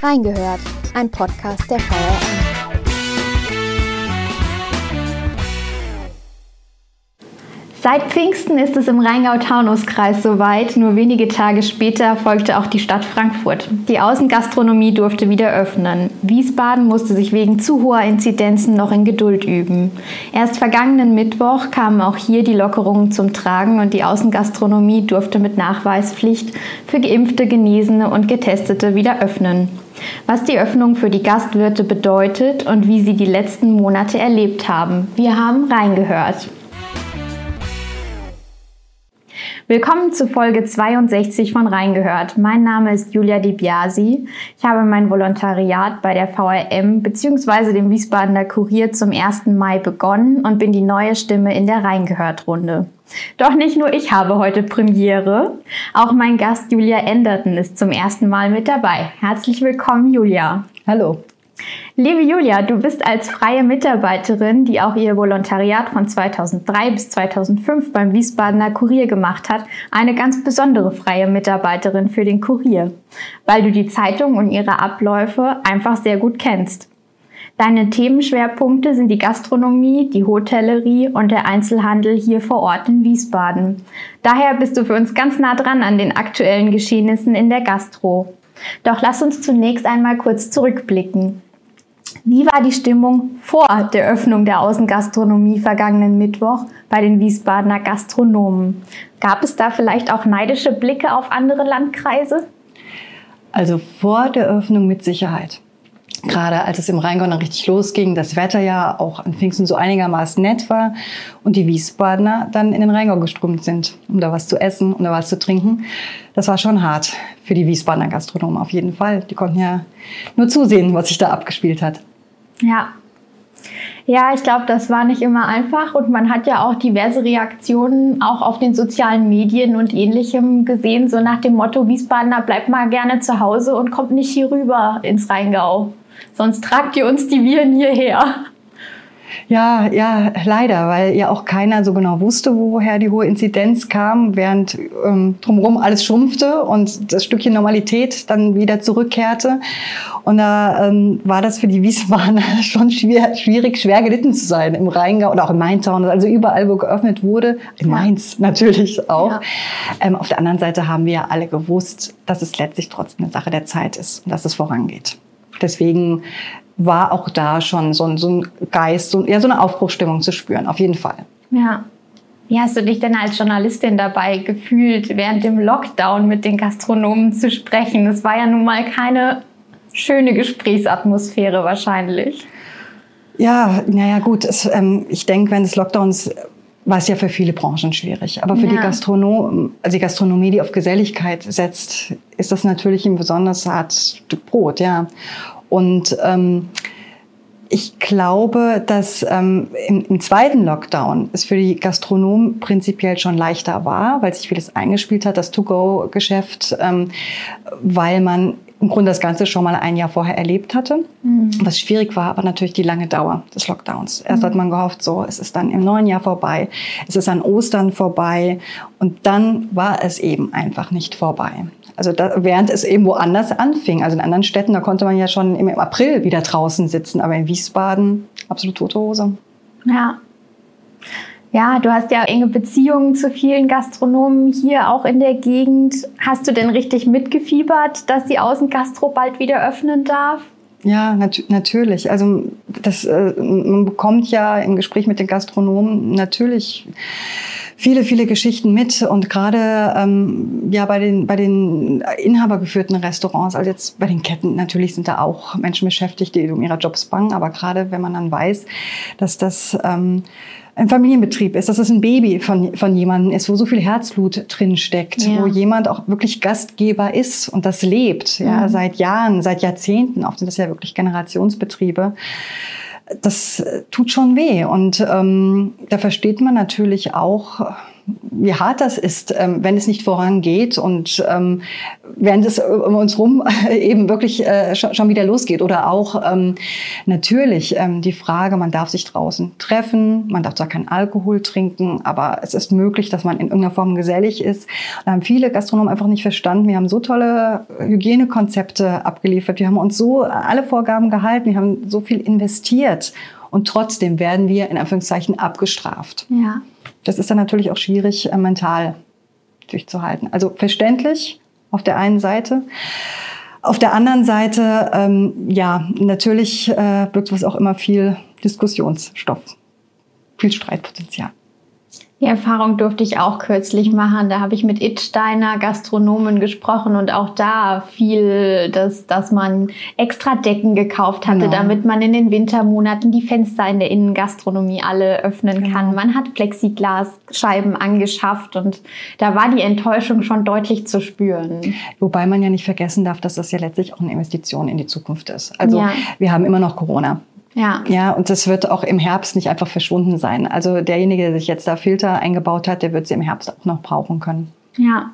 Reingehört, ein Podcast der VRM. Seit Pfingsten ist es im Rheingau-Taunus-Kreis soweit. Nur wenige Tage später folgte auch die Stadt Frankfurt. Die Außengastronomie durfte wieder öffnen. Wiesbaden musste sich wegen zu hoher Inzidenzen noch in Geduld üben. Erst vergangenen Mittwoch kamen auch hier die Lockerungen zum Tragen und die Außengastronomie durfte mit Nachweispflicht für Geimpfte, Genesene und Getestete wieder öffnen. Was die Öffnung für die Gastwirte bedeutet und wie sie die letzten Monate erlebt haben. Wir haben reingehört. Willkommen zu Folge 62 von Reingehört. Mein Name ist Julia Di Biasi. Ich habe mein Volontariat bei der VRM bzw. dem Wiesbadener Kurier zum 1. Mai begonnen und bin die neue Stimme in der Reingehört-Runde. Doch nicht nur ich habe heute Premiere. Auch mein Gast Julia Enderton ist zum ersten Mal mit dabei. Herzlich willkommen, Julia. Hallo. Liebe Julia, du bist als freie Mitarbeiterin, die auch ihr Volontariat von 2003 bis 2005 beim Wiesbadener Kurier gemacht hat, eine ganz besondere freie Mitarbeiterin für den Kurier, weil du die Zeitung und ihre Abläufe einfach sehr gut kennst. Deine Themenschwerpunkte sind die Gastronomie, die Hotellerie und der Einzelhandel hier vor Ort in Wiesbaden. Daher bist du für uns ganz nah dran an den aktuellen Geschehnissen in der Gastro. Doch lass uns zunächst einmal kurz zurückblicken. Wie war die Stimmung vor der Öffnung der Außengastronomie vergangenen Mittwoch bei den Wiesbadener Gastronomen? Gab es da vielleicht auch neidische Blicke auf andere Landkreise? Also vor der Öffnung mit Sicherheit. Gerade als es im Rheingau dann richtig losging, das Wetter ja auch an Pfingsten so einigermaßen nett war und die Wiesbadener dann in den Rheingau geströmt sind, um da was zu essen, um da was zu trinken. Das war schon hart für die Wiesbadener Gastronomen auf jeden Fall. Die konnten ja nur zusehen, was sich da abgespielt hat. Ja. Ja, ich glaube, das war nicht immer einfach und man hat ja auch diverse Reaktionen auch auf den sozialen Medien und ähnlichem gesehen, so nach dem Motto, Wiesbadener bleibt mal gerne zu Hause und kommt nicht hier rüber ins Rheingau. Sonst tragt ihr uns die Viren hierher. Ja, ja, leider, weil ja auch keiner so genau wusste, woher die hohe Inzidenz kam, während ähm, drumherum alles schrumpfte und das Stückchen Normalität dann wieder zurückkehrte. Und da ähm, war das für die Wiesbadener schon schwer, schwierig, schwer gelitten zu sein im Rheingau oder auch in Maintown, also überall, wo geöffnet wurde, in Mainz natürlich auch. Ja. Ähm, auf der anderen Seite haben wir ja alle gewusst, dass es letztlich trotzdem eine Sache der Zeit ist und dass es vorangeht. Deswegen war auch da schon so ein, so ein Geist, so, ja, so eine Aufbruchstimmung zu spüren, auf jeden Fall. Ja. Wie hast du dich denn als Journalistin dabei gefühlt, während dem Lockdown mit den Gastronomen zu sprechen? Es war ja nun mal keine schöne Gesprächsatmosphäre wahrscheinlich. Ja, naja gut, es, ähm, ich denke, wenn des Lockdowns war es ja für viele Branchen schwierig. Aber für ja. die Gastronom, also die Gastronomie, die auf Geselligkeit setzt, ist das natürlich ein besonders hartes Stück Brot, ja. Und ähm, ich glaube, dass ähm, im, im, zweiten Lockdown es für die Gastronomen prinzipiell schon leichter war, weil sich vieles eingespielt hat, das To-Go-Geschäft, ähm, weil man im Grunde das Ganze schon mal ein Jahr vorher erlebt hatte. Mhm. Was schwierig war, aber natürlich die lange Dauer des Lockdowns. Erst mhm. hat man gehofft, so, es ist dann im neuen Jahr vorbei, es ist an Ostern vorbei und dann war es eben einfach nicht vorbei. Also da, während es eben woanders anfing, also in anderen Städten, da konnte man ja schon im April wieder draußen sitzen, aber in Wiesbaden absolut tote Hose. Ja. Ja, du hast ja enge Beziehungen zu vielen Gastronomen hier auch in der Gegend. Hast du denn richtig mitgefiebert, dass die Außengastro bald wieder öffnen darf? Ja, nat natürlich. Also das, äh, man bekommt ja im Gespräch mit den Gastronomen natürlich viele, viele Geschichten mit und gerade ähm, ja bei den bei den inhabergeführten Restaurants, also jetzt bei den Ketten natürlich sind da auch Menschen beschäftigt, die um ihre Jobs bangen, aber gerade wenn man dann weiß, dass das ähm, ein Familienbetrieb ist, dass es ein Baby von, von jemandem ist, wo so viel Herzblut drin steckt, ja. wo jemand auch wirklich Gastgeber ist und das lebt, ja, mhm. seit Jahren, seit Jahrzehnten, oft sind das ja wirklich Generationsbetriebe das tut schon weh. Und ähm, da versteht man natürlich auch, wie hart das ist, ähm, wenn es nicht vorangeht und ähm, während es um uns rum eben wirklich äh, schon wieder losgeht. Oder auch ähm, natürlich die Frage, man darf sich draußen treffen, man darf zwar keinen Alkohol trinken, aber es ist möglich, dass man in irgendeiner Form gesellig ist. Da haben viele Gastronomen einfach nicht verstanden. Wir haben so tolle Hygienekonzepte abgeliefert, wir haben uns so alle Vorgaben gehalten, wir haben so viel investiert und trotzdem werden wir in Anführungszeichen abgestraft. Ja. Das ist dann natürlich auch schwierig, äh, mental durchzuhalten. Also verständlich auf der einen Seite. Auf der anderen Seite, ähm, ja, natürlich äh, birgt was auch immer viel Diskussionsstoff, viel Streitpotenzial. Die Erfahrung durfte ich auch kürzlich machen. Da habe ich mit Itsteiner Gastronomen gesprochen und auch da viel, dass, dass man extra Decken gekauft hatte, genau. damit man in den Wintermonaten die Fenster in der Innengastronomie alle öffnen genau. kann. Man hat Plexiglasscheiben angeschafft und da war die Enttäuschung schon deutlich zu spüren. Wobei man ja nicht vergessen darf, dass das ja letztlich auch eine Investition in die Zukunft ist. Also ja. wir haben immer noch Corona. Ja. Ja, und das wird auch im Herbst nicht einfach verschwunden sein. Also derjenige, der sich jetzt da Filter eingebaut hat, der wird sie im Herbst auch noch brauchen können. Ja.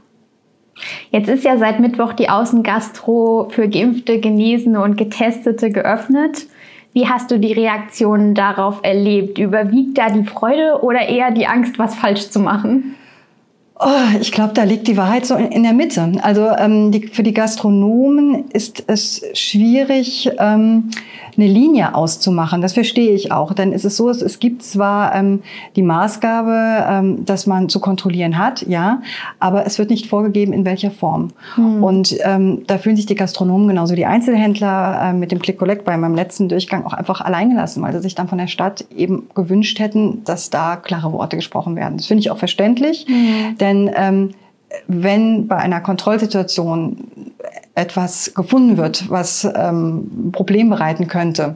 Jetzt ist ja seit Mittwoch die Außengastro für Geimpfte, Genesene und Getestete geöffnet. Wie hast du die Reaktionen darauf erlebt? Überwiegt da die Freude oder eher die Angst, was falsch zu machen? Oh, ich glaube, da liegt die Wahrheit so in, der Mitte. Also ähm, die, für die Gastronomen ist es schwierig, ähm, eine Linie auszumachen. Das verstehe ich auch. Denn es ist so, es, es gibt zwar ähm, die Maßgabe, ähm, dass man zu kontrollieren hat, ja, aber es wird nicht vorgegeben, in welcher Form. Hm. Und ähm, da fühlen sich die Gastronomen genauso die Einzelhändler äh, mit dem Click-Collect bei meinem letzten Durchgang auch einfach alleingelassen, weil sie sich dann von der Stadt eben gewünscht hätten, dass da klare Worte gesprochen werden. Das finde ich auch verständlich, hm. denn ähm, wenn bei einer Kontrollsituation etwas gefunden wird, was ähm, Problem bereiten könnte,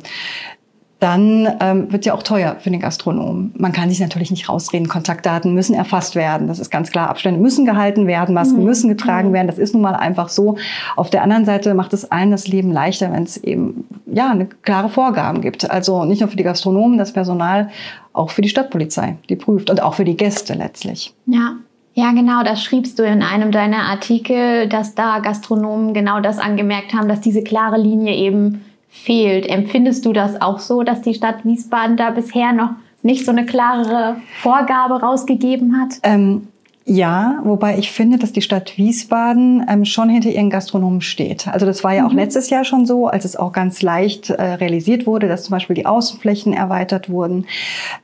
dann ähm, wird ja auch teuer für den Gastronomen. Man kann sich natürlich nicht rausreden. Kontaktdaten müssen erfasst werden. Das ist ganz klar. Abstände müssen gehalten werden. Masken mhm. müssen getragen mhm. werden. Das ist nun mal einfach so. Auf der anderen Seite macht es allen das Leben leichter, wenn es eben ja eine klare Vorgaben gibt. Also nicht nur für die Gastronomen, das Personal, auch für die Stadtpolizei, die prüft und auch für die Gäste letztlich. Ja, ja, genau, das schriebst du in einem deiner Artikel, dass da Gastronomen genau das angemerkt haben, dass diese klare Linie eben fehlt. Empfindest du das auch so, dass die Stadt Wiesbaden da bisher noch nicht so eine klarere Vorgabe rausgegeben hat? Ähm, ja, wobei ich finde, dass die Stadt Wiesbaden ähm, schon hinter ihren Gastronomen steht. Also das war ja auch mhm. letztes Jahr schon so, als es auch ganz leicht äh, realisiert wurde, dass zum Beispiel die Außenflächen erweitert wurden,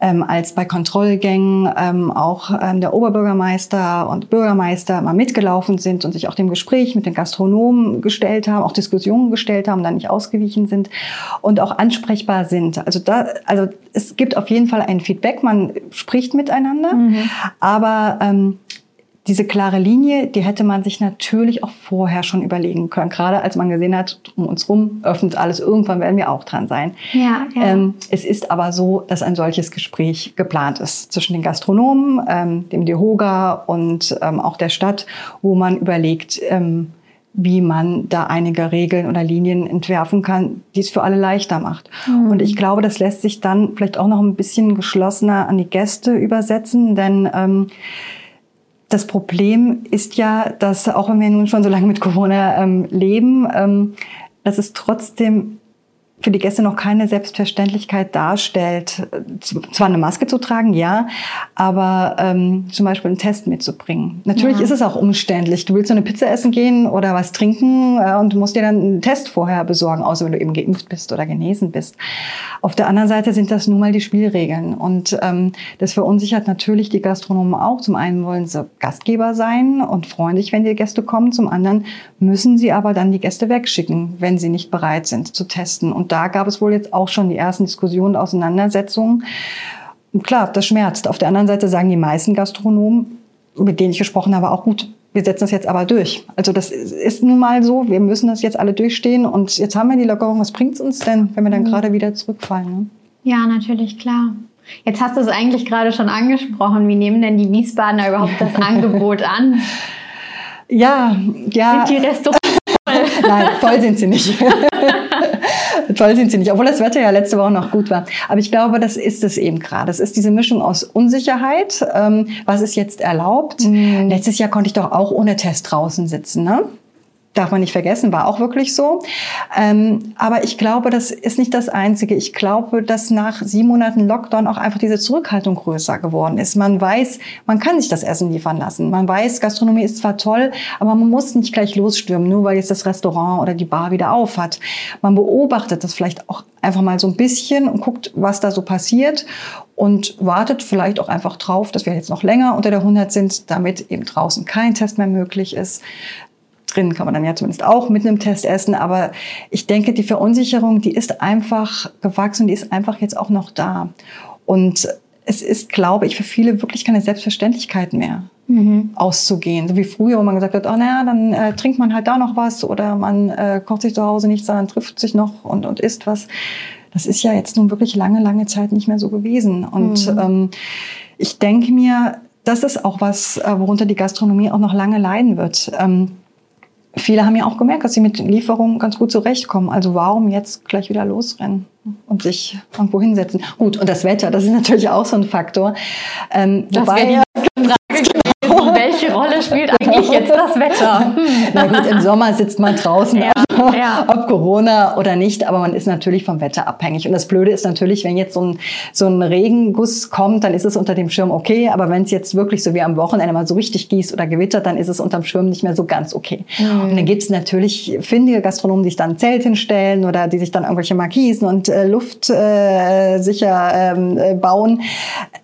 ähm, als bei Kontrollgängen ähm, auch ähm, der Oberbürgermeister und Bürgermeister mal mitgelaufen sind und sich auch dem Gespräch mit den Gastronomen gestellt haben, auch Diskussionen gestellt haben, dann nicht ausgewichen sind und auch ansprechbar sind. Also da, also es gibt auf jeden Fall ein Feedback, man spricht miteinander, mhm. aber ähm, diese klare Linie, die hätte man sich natürlich auch vorher schon überlegen können. Gerade als man gesehen hat, um uns rum öffnet alles, irgendwann werden wir auch dran sein. Ja, ja. Ähm, es ist aber so, dass ein solches Gespräch geplant ist zwischen den Gastronomen, ähm, dem DEHOGA und ähm, auch der Stadt, wo man überlegt, ähm, wie man da einige Regeln oder Linien entwerfen kann, die es für alle leichter macht. Mhm. Und ich glaube, das lässt sich dann vielleicht auch noch ein bisschen geschlossener an die Gäste übersetzen, denn ähm, das Problem ist ja, dass auch wenn wir nun schon so lange mit Corona ähm, leben, ähm, dass es trotzdem für die Gäste noch keine Selbstverständlichkeit darstellt, zwar eine Maske zu tragen, ja, aber ähm, zum Beispiel einen Test mitzubringen. Natürlich ja. ist es auch umständlich. Du willst so eine Pizza essen gehen oder was trinken äh, und musst dir dann einen Test vorher besorgen, außer wenn du eben geimpft bist oder genesen bist. Auf der anderen Seite sind das nun mal die Spielregeln und ähm, das verunsichert natürlich die Gastronomen auch. Zum einen wollen sie Gastgeber sein und freundlich, wenn die Gäste kommen. Zum anderen müssen sie aber dann die Gäste wegschicken, wenn sie nicht bereit sind zu testen. Und da gab es wohl jetzt auch schon die ersten Diskussionen, Auseinandersetzungen. Und klar, das schmerzt. Auf der anderen Seite sagen die meisten Gastronomen, mit denen ich gesprochen habe, auch gut, wir setzen das jetzt aber durch. Also das ist nun mal so, wir müssen das jetzt alle durchstehen und jetzt haben wir die Lockerung. Was bringt es uns denn, wenn wir dann mhm. gerade wieder zurückfallen? Ne? Ja, natürlich, klar. Jetzt hast du es eigentlich gerade schon angesprochen. Wie nehmen denn die Wiesbadener überhaupt das Angebot an? Ja, ja. Sind die Restaurants Nein, voll sind sie nicht. Toll sind sie nicht, obwohl das Wetter ja letzte Woche noch gut war. Aber ich glaube, das ist es eben gerade. Es ist diese Mischung aus Unsicherheit. Ähm, was ist jetzt erlaubt? Mhm. Letztes Jahr konnte ich doch auch ohne Test draußen sitzen. Ne? Darf man nicht vergessen, war auch wirklich so. Ähm, aber ich glaube, das ist nicht das Einzige. Ich glaube, dass nach sieben Monaten Lockdown auch einfach diese Zurückhaltung größer geworden ist. Man weiß, man kann sich das Essen liefern lassen. Man weiß, Gastronomie ist zwar toll, aber man muss nicht gleich losstürmen, nur weil jetzt das Restaurant oder die Bar wieder auf hat. Man beobachtet das vielleicht auch einfach mal so ein bisschen und guckt, was da so passiert und wartet vielleicht auch einfach drauf, dass wir jetzt noch länger unter der 100 sind, damit eben draußen kein Test mehr möglich ist drin kann man dann ja zumindest auch mit einem Test essen. Aber ich denke, die Verunsicherung, die ist einfach gewachsen, die ist einfach jetzt auch noch da. Und es ist, glaube ich, für viele wirklich keine Selbstverständlichkeit mehr. Mhm. auszugehen. So wie früher, wo man gesagt hat, oh naja, dann äh, trinkt man halt da noch was oder man äh, kocht sich zu Hause nichts, sondern trifft sich noch und, und isst was. Das ist ja jetzt nun wirklich lange, lange Zeit nicht mehr so gewesen. Und mhm. ähm, ich denke mir, das ist auch was, äh, worunter die Gastronomie auch noch lange leiden wird. Ähm, viele haben ja auch gemerkt, dass sie mit Lieferungen ganz gut zurechtkommen. Also warum jetzt gleich wieder losrennen und sich irgendwo hinsetzen? Gut, und das Wetter, das ist natürlich auch so ein Faktor. Ähm, das wobei, welche Rolle spielt eigentlich jetzt das Wetter? Na gut, im Sommer sitzt man draußen, ja, ja. ob Corona oder nicht, aber man ist natürlich vom Wetter abhängig. Und das Blöde ist natürlich, wenn jetzt so ein, so ein Regenguss kommt, dann ist es unter dem Schirm okay, aber wenn es jetzt wirklich so wie am Wochenende mal so richtig gießt oder gewittert, dann ist es unterm Schirm nicht mehr so ganz okay. Mhm. Und dann gibt es natürlich findige Gastronomen, die sich dann ein Zelt hinstellen oder die sich dann irgendwelche Markisen und äh, Luft äh, sicher ähm, äh, bauen,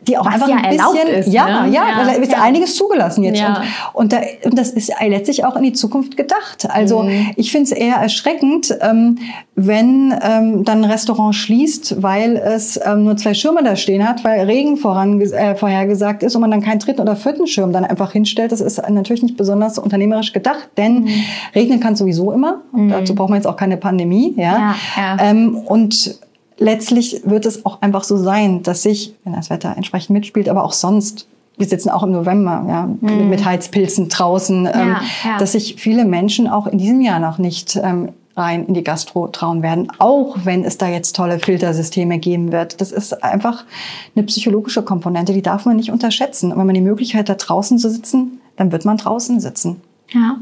die auch Was einfach ja ein bisschen, ist, ja, ne? ja, ja, da ist ja. einiges zugelassen jetzt. Und, und, da, und das ist letztlich auch in die Zukunft gedacht. Also mhm. ich finde es eher erschreckend, ähm, wenn ähm, dann ein Restaurant schließt, weil es ähm, nur zwei Schirme da stehen hat, weil Regen voran, äh, vorhergesagt ist und man dann keinen dritten oder vierten Schirm dann einfach hinstellt. Das ist natürlich nicht besonders unternehmerisch gedacht, denn mhm. regnen kann sowieso immer. Mhm. dazu braucht man jetzt auch keine Pandemie. Ja, ja, ja. Ähm, und letztlich wird es auch einfach so sein, dass sich, wenn das Wetter entsprechend mitspielt, aber auch sonst wir sitzen auch im November ja, mhm. mit Heizpilzen draußen, ja, ähm, ja. dass sich viele Menschen auch in diesem Jahr noch nicht ähm, rein in die Gastro trauen werden, auch wenn es da jetzt tolle Filtersysteme geben wird. Das ist einfach eine psychologische Komponente, die darf man nicht unterschätzen. Und wenn man die Möglichkeit hat, draußen zu sitzen, dann wird man draußen sitzen. Ja.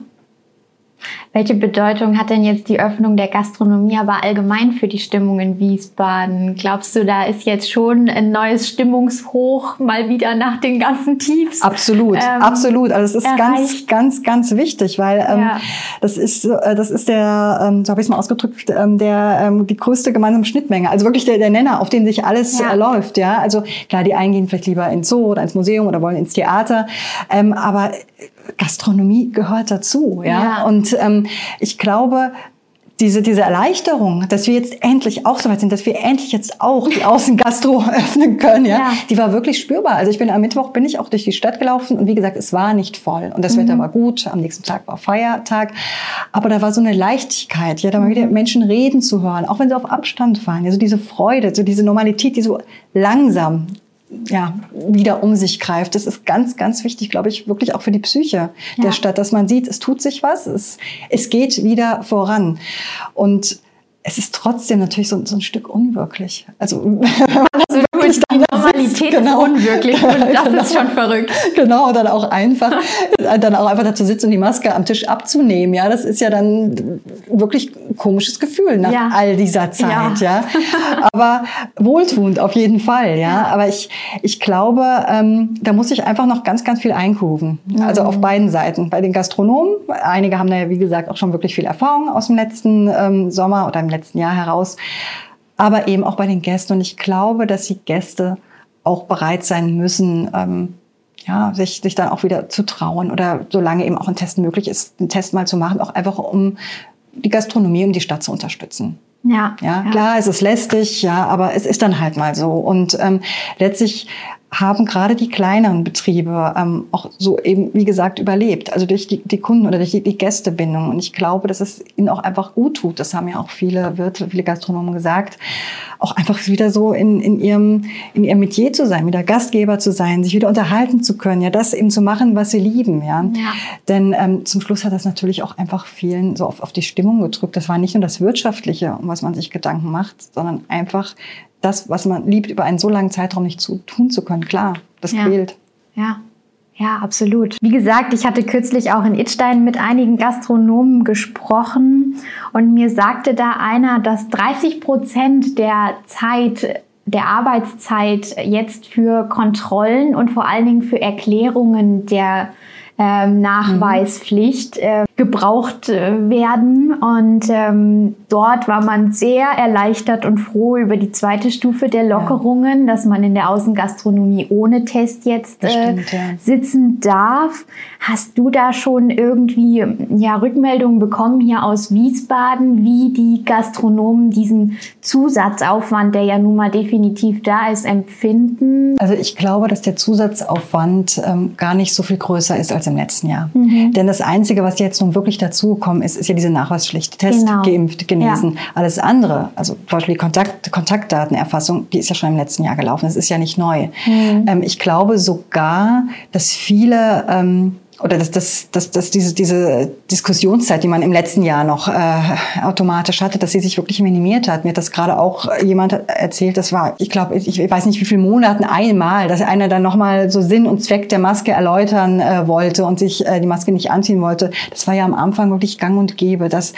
Welche Bedeutung hat denn jetzt die Öffnung der Gastronomie aber allgemein für die Stimmung in Wiesbaden? Glaubst du, da ist jetzt schon ein neues Stimmungshoch mal wieder nach den ganzen Tiefs? Absolut, ähm, absolut. Also es ist erreicht. ganz, ganz, ganz wichtig, weil ähm, ja. das ist, äh, das ist der, ähm, so habe ich es mal ausgedrückt, ähm, der ähm, die größte gemeinsame Schnittmenge. Also wirklich der, der Nenner, auf den sich alles ja. äh, läuft. Ja, also klar, die einen gehen vielleicht lieber ins Zoo oder ins Museum oder wollen ins Theater, ähm, aber Gastronomie gehört dazu. Ja, ja. und ähm, ich glaube, diese, diese Erleichterung, dass wir jetzt endlich auch so weit sind, dass wir endlich jetzt auch die Außengastro öffnen können, ja, ja, die war wirklich spürbar. Also ich bin am Mittwoch bin ich auch durch die Stadt gelaufen und wie gesagt, es war nicht voll und das mhm. Wetter war gut. Am nächsten Tag war Feiertag, aber da war so eine Leichtigkeit, ja, da mal mhm. wieder Menschen reden zu hören, auch wenn sie auf Abstand fahren, also diese Freude, so diese Normalität, die so langsam ja, wieder um sich greift. Das ist ganz, ganz wichtig, glaube ich, wirklich auch für die Psyche ja. der Stadt, dass man sieht, es tut sich was, es, es geht wieder voran. Und es ist trotzdem natürlich so, so ein Stück unwirklich. Also, also wirklich die Normalität genau, ist unwirklich und das genau, ist schon verrückt. Genau, dann auch einfach, dann auch einfach dazu sitzen und die Maske am Tisch abzunehmen. Ja, das ist ja dann wirklich ein komisches Gefühl nach ja. all dieser Zeit. Ja. ja. aber wohltuend auf jeden Fall. Ja, aber ich, ich glaube, ähm, da muss ich einfach noch ganz, ganz viel einkufen. Mhm. Also auf beiden Seiten. Bei den Gastronomen, einige haben da ja wie gesagt auch schon wirklich viel Erfahrung aus dem letzten ähm, Sommer oder im letzten Jahr heraus aber eben auch bei den Gästen. Und ich glaube, dass die Gäste auch bereit sein müssen, ähm, ja, sich, sich dann auch wieder zu trauen oder solange eben auch ein Test möglich ist, einen Test mal zu machen, auch einfach um die Gastronomie, um die Stadt zu unterstützen. Ja, ja, klar, es ist lästig, ja, aber es ist dann halt mal so. Und ähm, letztlich haben gerade die kleineren Betriebe ähm, auch so eben, wie gesagt, überlebt. Also durch die, die Kunden oder durch die, die Gästebindung. Und ich glaube, dass es ihnen auch einfach gut tut. Das haben ja auch viele Wirte, viele Gastronomen gesagt. Auch einfach wieder so in, in, ihrem, in ihrem Metier zu sein, wieder Gastgeber zu sein, sich wieder unterhalten zu können, ja, das eben zu machen, was sie lieben, ja. ja. Denn ähm, zum Schluss hat das natürlich auch einfach vielen so auf, auf die Stimmung gedrückt. Das war nicht nur das Wirtschaftliche, um was man sich Gedanken macht, sondern einfach das, was man liebt, über einen so langen Zeitraum nicht zu tun zu können. Klar, das ja. quält. Ja. Ja, absolut. Wie gesagt, ich hatte kürzlich auch in Itstein mit einigen Gastronomen gesprochen und mir sagte da einer, dass 30 Prozent der Zeit der Arbeitszeit jetzt für Kontrollen und vor allen Dingen für Erklärungen der ähm, Nachweispflicht äh, gebraucht äh, werden. Und ähm, dort war man sehr erleichtert und froh über die zweite Stufe der Lockerungen, ja. dass man in der Außengastronomie ohne Test jetzt äh, stimmt, ja. sitzen darf. Hast du da schon irgendwie ja, Rückmeldungen bekommen hier aus Wiesbaden, wie die Gastronomen diesen Zusatzaufwand, der ja nun mal definitiv da ist, empfinden? Also ich glaube, dass der Zusatzaufwand ähm, gar nicht so viel größer ist als im letzten Jahr. Mhm. Denn das Einzige, was jetzt nun wirklich dazugekommen ist, ist ja diese Nachweispflicht. Test, genau. geimpft, genesen. Ja. Alles andere, also zum Beispiel die Kontakt, Kontaktdatenerfassung, die ist ja schon im letzten Jahr gelaufen. Das ist ja nicht neu. Mhm. Ähm, ich glaube sogar, dass viele ähm, oder dass, dass, dass, dass diese, diese Diskussionszeit, die man im letzten Jahr noch äh, automatisch hatte, dass sie sich wirklich minimiert hat. Mir hat das gerade auch jemand erzählt, das war, ich glaube, ich, ich weiß nicht wie viele Monaten einmal, dass einer dann nochmal so Sinn und Zweck der Maske erläutern äh, wollte und sich äh, die Maske nicht anziehen wollte. Das war ja am Anfang wirklich gang und gäbe, dass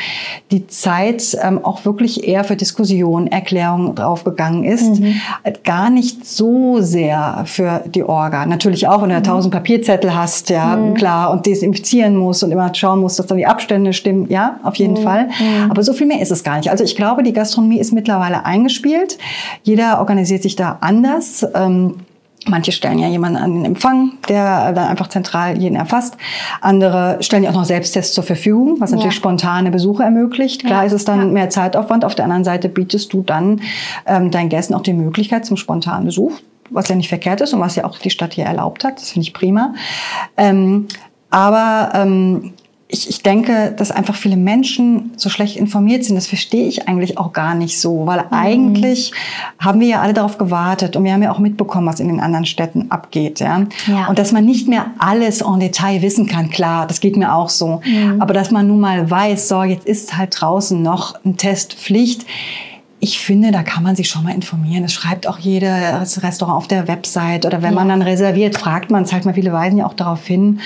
die Zeit ähm, auch wirklich eher für Diskussion, Erklärung draufgegangen ist. Mhm. Gar nicht so sehr für die Orga. Natürlich auch, wenn du mhm. tausend Papierzettel hast, ja, mhm. klar klar und desinfizieren muss und immer schauen muss, dass dann die Abstände stimmen. Ja, auf jeden mhm. Fall. Mhm. Aber so viel mehr ist es gar nicht. Also ich glaube, die Gastronomie ist mittlerweile eingespielt. Jeder organisiert sich da anders. Ähm, Manche stellen ja jemanden an den Empfang, der dann einfach zentral jeden erfasst. Andere stellen ja auch noch Selbsttests zur Verfügung, was natürlich ja. spontane Besuche ermöglicht. Klar ja. ist es dann ja. mehr Zeitaufwand. Auf der anderen Seite bietest du dann ähm, deinen Gästen auch die Möglichkeit zum spontanen Besuch was ja nicht verkehrt ist und was ja auch die Stadt hier erlaubt hat. Das finde ich prima. Ähm, aber ähm, ich, ich denke, dass einfach viele Menschen so schlecht informiert sind. Das verstehe ich eigentlich auch gar nicht so, weil mhm. eigentlich haben wir ja alle darauf gewartet und wir haben ja auch mitbekommen, was in den anderen Städten abgeht. Ja? ja. Und dass man nicht mehr alles en Detail wissen kann, klar, das geht mir auch so. Mhm. Aber dass man nun mal weiß, so, jetzt ist halt draußen noch ein Testpflicht ich finde, da kann man sich schon mal informieren. Es schreibt auch jedes Restaurant auf der Website oder wenn ja. man dann reserviert, fragt man es halt mal. Viele weisen ja auch darauf hin.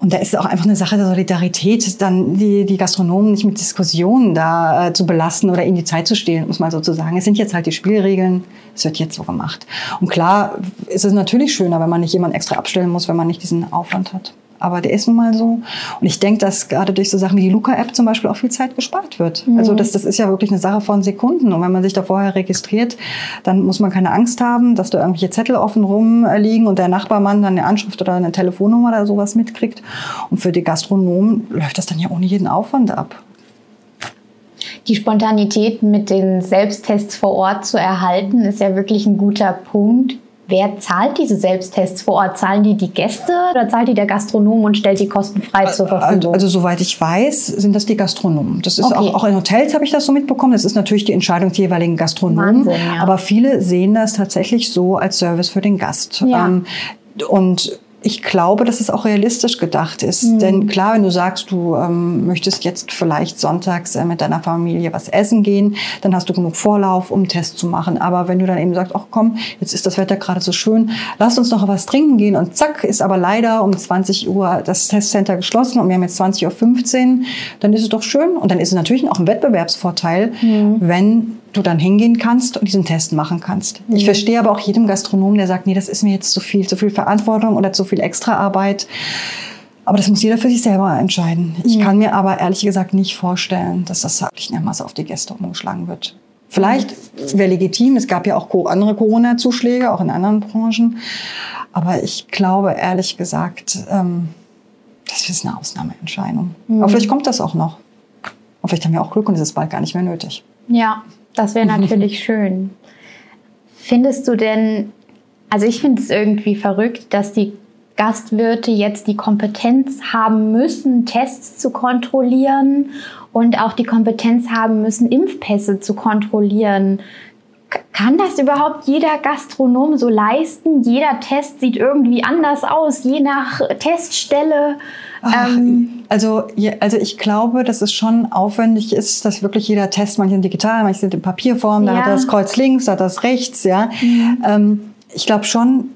Und da ist es auch einfach eine Sache der Solidarität, dann die, die Gastronomen nicht mit Diskussionen da äh, zu belasten oder ihnen die Zeit zu stehlen, muss man sozusagen. Es sind jetzt halt die Spielregeln. Es wird jetzt so gemacht. Und klar ist es natürlich schöner, wenn man nicht jemanden extra abstellen muss, wenn man nicht diesen Aufwand hat aber der ist nun mal so. Und ich denke, dass gerade durch so Sachen wie die Luca-App zum Beispiel auch viel Zeit gespart wird. Mhm. Also das, das ist ja wirklich eine Sache von Sekunden. Und wenn man sich da vorher registriert, dann muss man keine Angst haben, dass da irgendwelche Zettel offen rumliegen und der Nachbarmann dann eine Anschrift oder eine Telefonnummer oder sowas mitkriegt. Und für die Gastronomen läuft das dann ja ohne jeden Aufwand ab. Die Spontanität mit den Selbsttests vor Ort zu erhalten, ist ja wirklich ein guter Punkt. Wer zahlt diese Selbsttests vor Ort? Zahlen die die Gäste oder zahlt die der Gastronom und stellt die kostenfrei zur Verfügung? Also, also soweit ich weiß, sind das die Gastronomen. Das ist okay. auch, auch in Hotels habe ich das so mitbekommen. Das ist natürlich die Entscheidung des jeweiligen Gastronomen. Wahnsinn, ja. Aber viele sehen das tatsächlich so als Service für den Gast. Ja. Ähm, und ich glaube, dass es auch realistisch gedacht ist. Mhm. Denn klar, wenn du sagst, du ähm, möchtest jetzt vielleicht sonntags äh, mit deiner Familie was essen gehen, dann hast du genug Vorlauf, um einen Test zu machen. Aber wenn du dann eben sagst, ach komm, jetzt ist das Wetter gerade so schön, lass uns noch was trinken gehen und zack, ist aber leider um 20 Uhr das Testcenter geschlossen und wir haben jetzt 20.15 Uhr, dann ist es doch schön. Und dann ist es natürlich auch ein Wettbewerbsvorteil, mhm. wenn du dann hingehen kannst und diesen Test machen kannst. Mhm. Ich verstehe aber auch jedem Gastronomen, der sagt, nee, das ist mir jetzt zu viel, zu viel Verantwortung oder zu viel Extraarbeit. Aber das muss jeder für sich selber entscheiden. Ich mhm. kann mir aber ehrlich gesagt nicht vorstellen, dass das wirklich in der Masse auf die Gäste umgeschlagen wird. Vielleicht wäre legitim, es gab ja auch andere Corona-Zuschläge, auch in anderen Branchen. Aber ich glaube ehrlich gesagt, ähm, das ist eine Ausnahmeentscheidung. Mhm. Aber vielleicht kommt das auch noch. Und vielleicht haben wir auch Glück und es ist bald gar nicht mehr nötig. Ja, das wäre natürlich schön. Findest du denn Also ich finde es irgendwie verrückt, dass die Gastwirte jetzt die Kompetenz haben müssen, Tests zu kontrollieren und auch die Kompetenz haben müssen, Impfpässe zu kontrollieren. Kann das überhaupt jeder Gastronom so leisten? Jeder Test sieht irgendwie anders aus, je nach Teststelle. Ach, ähm, also, also ich glaube, dass es schon aufwendig ist, dass wirklich jeder Test, manche sind digital, manche sind in Papierform, da ja. hat er das Kreuz links, da hat das rechts, ja. Mhm. Ähm, ich glaube schon,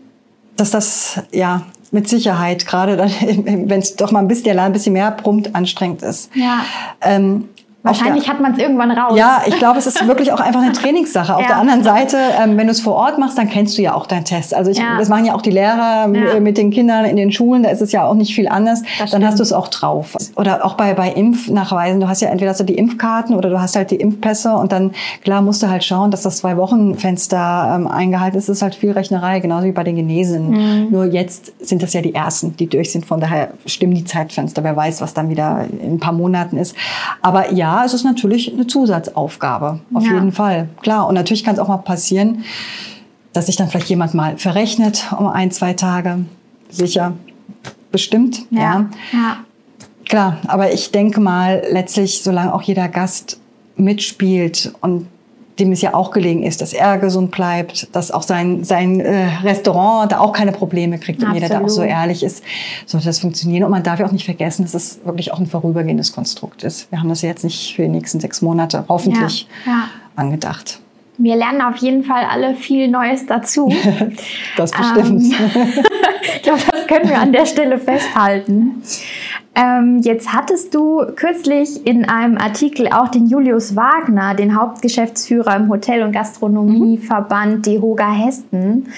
dass das ja mit Sicherheit, gerade wenn es doch mal ein bisschen, ein bisschen mehr brummt, anstrengend ist. Ja. Ähm, Wahrscheinlich hat man es irgendwann raus. Ja, ich glaube, es ist wirklich auch einfach eine Trainingssache. Auf ja. der anderen Seite, ähm, wenn du es vor Ort machst, dann kennst du ja auch deinen Test. Also ich, ja. das machen ja auch die Lehrer ja. mit den Kindern in den Schulen, da ist es ja auch nicht viel anders. Das dann stimmt. hast du es auch drauf. Oder auch bei, bei Impfnachweisen, du hast ja entweder hast du die Impfkarten oder du hast halt die Impfpässe und dann, klar, musst du halt schauen, dass das Zwei-Wochen-Fenster ähm, eingehalten ist. Das ist halt viel Rechnerei, genauso wie bei den Genesen. Mhm. Nur jetzt sind das ja die ersten, die durch sind. Von daher stimmen die Zeitfenster. Wer weiß, was dann wieder in ein paar Monaten ist. Aber ja, es ist natürlich eine Zusatzaufgabe, auf ja. jeden Fall. Klar, und natürlich kann es auch mal passieren, dass sich dann vielleicht jemand mal verrechnet um ein, zwei Tage. Sicher, bestimmt. Ja. ja. ja. Klar, aber ich denke mal, letztlich, solange auch jeder Gast mitspielt und dem es ja auch gelegen ist, dass er gesund bleibt, dass auch sein, sein äh, Restaurant da auch keine Probleme kriegt und jeder da auch so ehrlich ist, sollte das funktionieren. Und man darf ja auch nicht vergessen, dass es wirklich auch ein vorübergehendes Konstrukt ist. Wir haben das jetzt nicht für die nächsten sechs Monate hoffentlich ja, ja. angedacht. Wir lernen auf jeden Fall alle viel Neues dazu. das bestimmt. Ähm, ich glaube, das können wir an der Stelle festhalten. Ähm, jetzt hattest du kürzlich in einem Artikel auch den Julius Wagner, den Hauptgeschäftsführer im Hotel- und Gastronomieverband DEHOGA Hessen,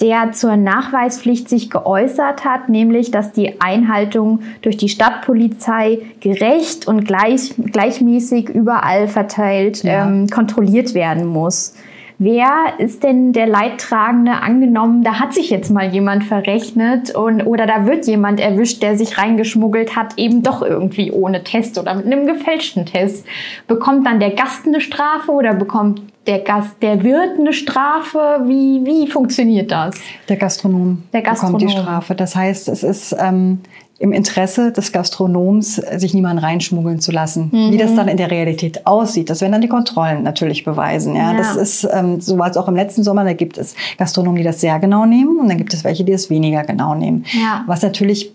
der zur Nachweispflicht sich geäußert hat, nämlich dass die Einhaltung durch die Stadtpolizei gerecht und gleich, gleichmäßig überall verteilt ja. ähm, kontrolliert werden muss. Wer ist denn der Leidtragende angenommen? Da hat sich jetzt mal jemand verrechnet und, oder da wird jemand erwischt, der sich reingeschmuggelt hat, eben doch irgendwie ohne Test oder mit einem gefälschten Test. Bekommt dann der Gast eine Strafe oder bekommt der Gast, der Wirt eine Strafe? Wie, wie funktioniert das? Der Gastronom, der Gastronom bekommt die Strafe. Das heißt, es ist ähm, im Interesse des Gastronoms, sich niemanden reinschmuggeln zu lassen. Mhm. Wie das dann in der Realität aussieht, das werden dann die Kontrollen natürlich beweisen. Ja, ja. das ist, ähm, so war es auch im letzten Sommer, da gibt es Gastronomen, die das sehr genau nehmen und dann gibt es welche, die es weniger genau nehmen. Ja. Was natürlich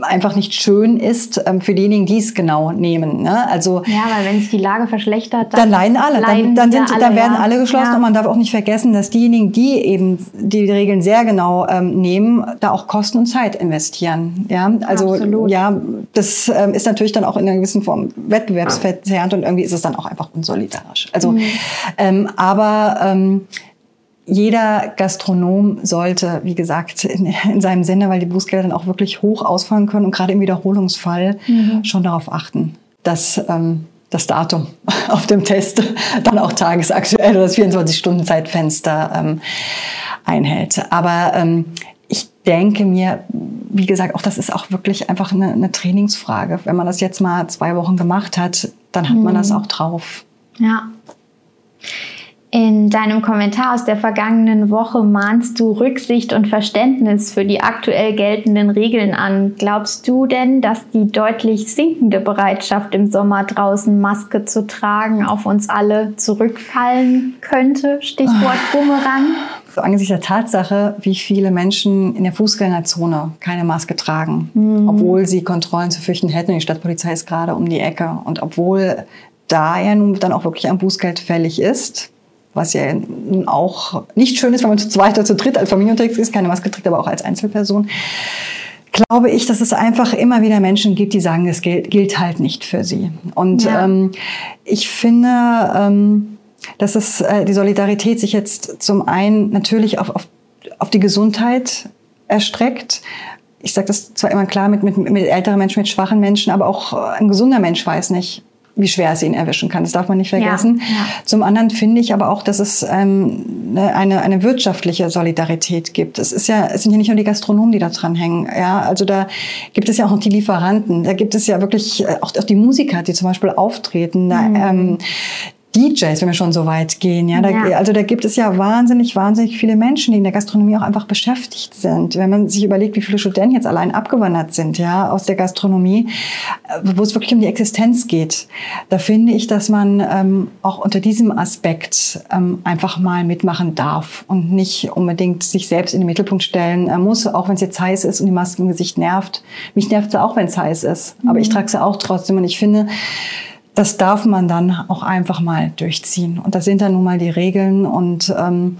einfach nicht schön ist ähm, für diejenigen, die es genau nehmen. Ne? Also ja, weil wenn sich die Lage verschlechtert, dann, dann leiden alle. Leiden dann, dann, sind, alle, dann werden ja. alle geschlossen ja. und man darf auch nicht vergessen, dass diejenigen, die eben die Regeln sehr genau ähm, nehmen, da auch Kosten und Zeit investieren. Ja, also Absolut. ja, das ähm, ist natürlich dann auch in einer gewissen Form wettbewerbsverzerrend und irgendwie ist es dann auch einfach unsolidarisch. Also, mhm. ähm, aber ähm, jeder Gastronom sollte, wie gesagt, in, in, seinem Sinne, weil die Bußgelder dann auch wirklich hoch ausfallen können und gerade im Wiederholungsfall mhm. schon darauf achten, dass ähm, das Datum auf dem Test dann auch tagesaktuell oder das 24-Stunden-Zeitfenster ähm, einhält. Aber ähm, ich denke mir, wie gesagt, auch das ist auch wirklich einfach eine, eine Trainingsfrage. Wenn man das jetzt mal zwei Wochen gemacht hat, dann hat mhm. man das auch drauf. Ja. In deinem Kommentar aus der vergangenen Woche mahnst du Rücksicht und Verständnis für die aktuell geltenden Regeln an. Glaubst du denn, dass die deutlich sinkende Bereitschaft im Sommer draußen Maske zu tragen auf uns alle zurückfallen könnte? Stichwort Bumerang. So angesichts der Tatsache, wie viele Menschen in der Fußgängerzone keine Maske tragen, mhm. obwohl sie Kontrollen zu fürchten hätten. Die Stadtpolizei ist gerade um die Ecke und obwohl da ja nun dann auch wirklich ein Bußgeld fällig ist, was ja auch nicht schön ist, wenn man zu zweit oder zu dritt als Familie unterwegs ist, keine Maske trägt, aber auch als Einzelperson, glaube ich, dass es einfach immer wieder Menschen gibt, die sagen, das gilt, gilt halt nicht für sie. Und ja. ähm, ich finde, ähm, dass es äh, die Solidarität sich jetzt zum einen natürlich auf, auf, auf die Gesundheit erstreckt. Ich sage das zwar immer klar mit, mit, mit älteren Menschen, mit schwachen Menschen, aber auch ein gesunder Mensch weiß nicht, wie schwer es ihn erwischen kann. Das darf man nicht vergessen. Ja, ja. Zum anderen finde ich aber auch, dass es ähm, ne, eine, eine wirtschaftliche Solidarität gibt. Es ist ja, es sind ja nicht nur die Gastronomen, die da dran hängen. Ja, also da gibt es ja auch die Lieferanten. Da gibt es ja wirklich äh, auch, auch die Musiker, die zum Beispiel auftreten. Da, mhm. ähm, DJs, wenn wir schon so weit gehen. Ja? Da, ja. Also da gibt es ja wahnsinnig, wahnsinnig viele Menschen, die in der Gastronomie auch einfach beschäftigt sind. Wenn man sich überlegt, wie viele Studenten jetzt allein abgewandert sind, ja, aus der Gastronomie, äh, wo es wirklich um die Existenz geht, da finde ich, dass man ähm, auch unter diesem Aspekt ähm, einfach mal mitmachen darf und nicht unbedingt sich selbst in den Mittelpunkt stellen äh, muss, auch wenn es jetzt heiß ist und die Maske im Gesicht nervt. Mich nervt sie auch, wenn es heiß ist, aber mhm. ich trage sie auch trotzdem und ich finde, das darf man dann auch einfach mal durchziehen. Und das sind dann nun mal die Regeln. Und ähm,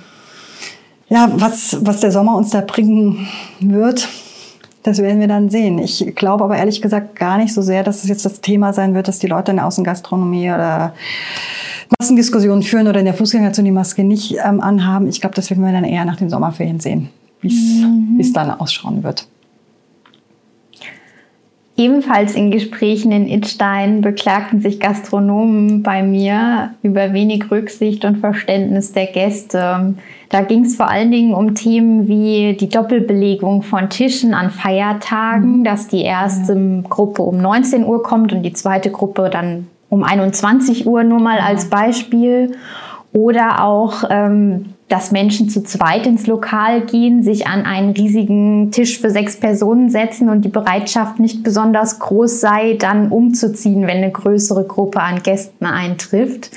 ja, was, was der Sommer uns da bringen wird, das werden wir dann sehen. Ich glaube aber ehrlich gesagt gar nicht so sehr, dass es jetzt das Thema sein wird, dass die Leute in der Außengastronomie oder Massendiskussionen führen oder in der Fußgängerzone die Maske nicht ähm, anhaben. Ich glaube, das werden wir dann eher nach den Sommerferien sehen, wie mhm. es dann ausschauen wird. Ebenfalls in Gesprächen in Itstein beklagten sich Gastronomen bei mir über wenig Rücksicht und Verständnis der Gäste. Da ging es vor allen Dingen um Themen wie die Doppelbelegung von Tischen an Feiertagen, mhm. dass die erste Gruppe um 19 Uhr kommt und die zweite Gruppe dann um 21 Uhr nur mal als Beispiel. Oder auch ähm, dass Menschen zu zweit ins Lokal gehen, sich an einen riesigen Tisch für sechs Personen setzen und die Bereitschaft nicht besonders groß sei, dann umzuziehen, wenn eine größere Gruppe an Gästen eintrifft.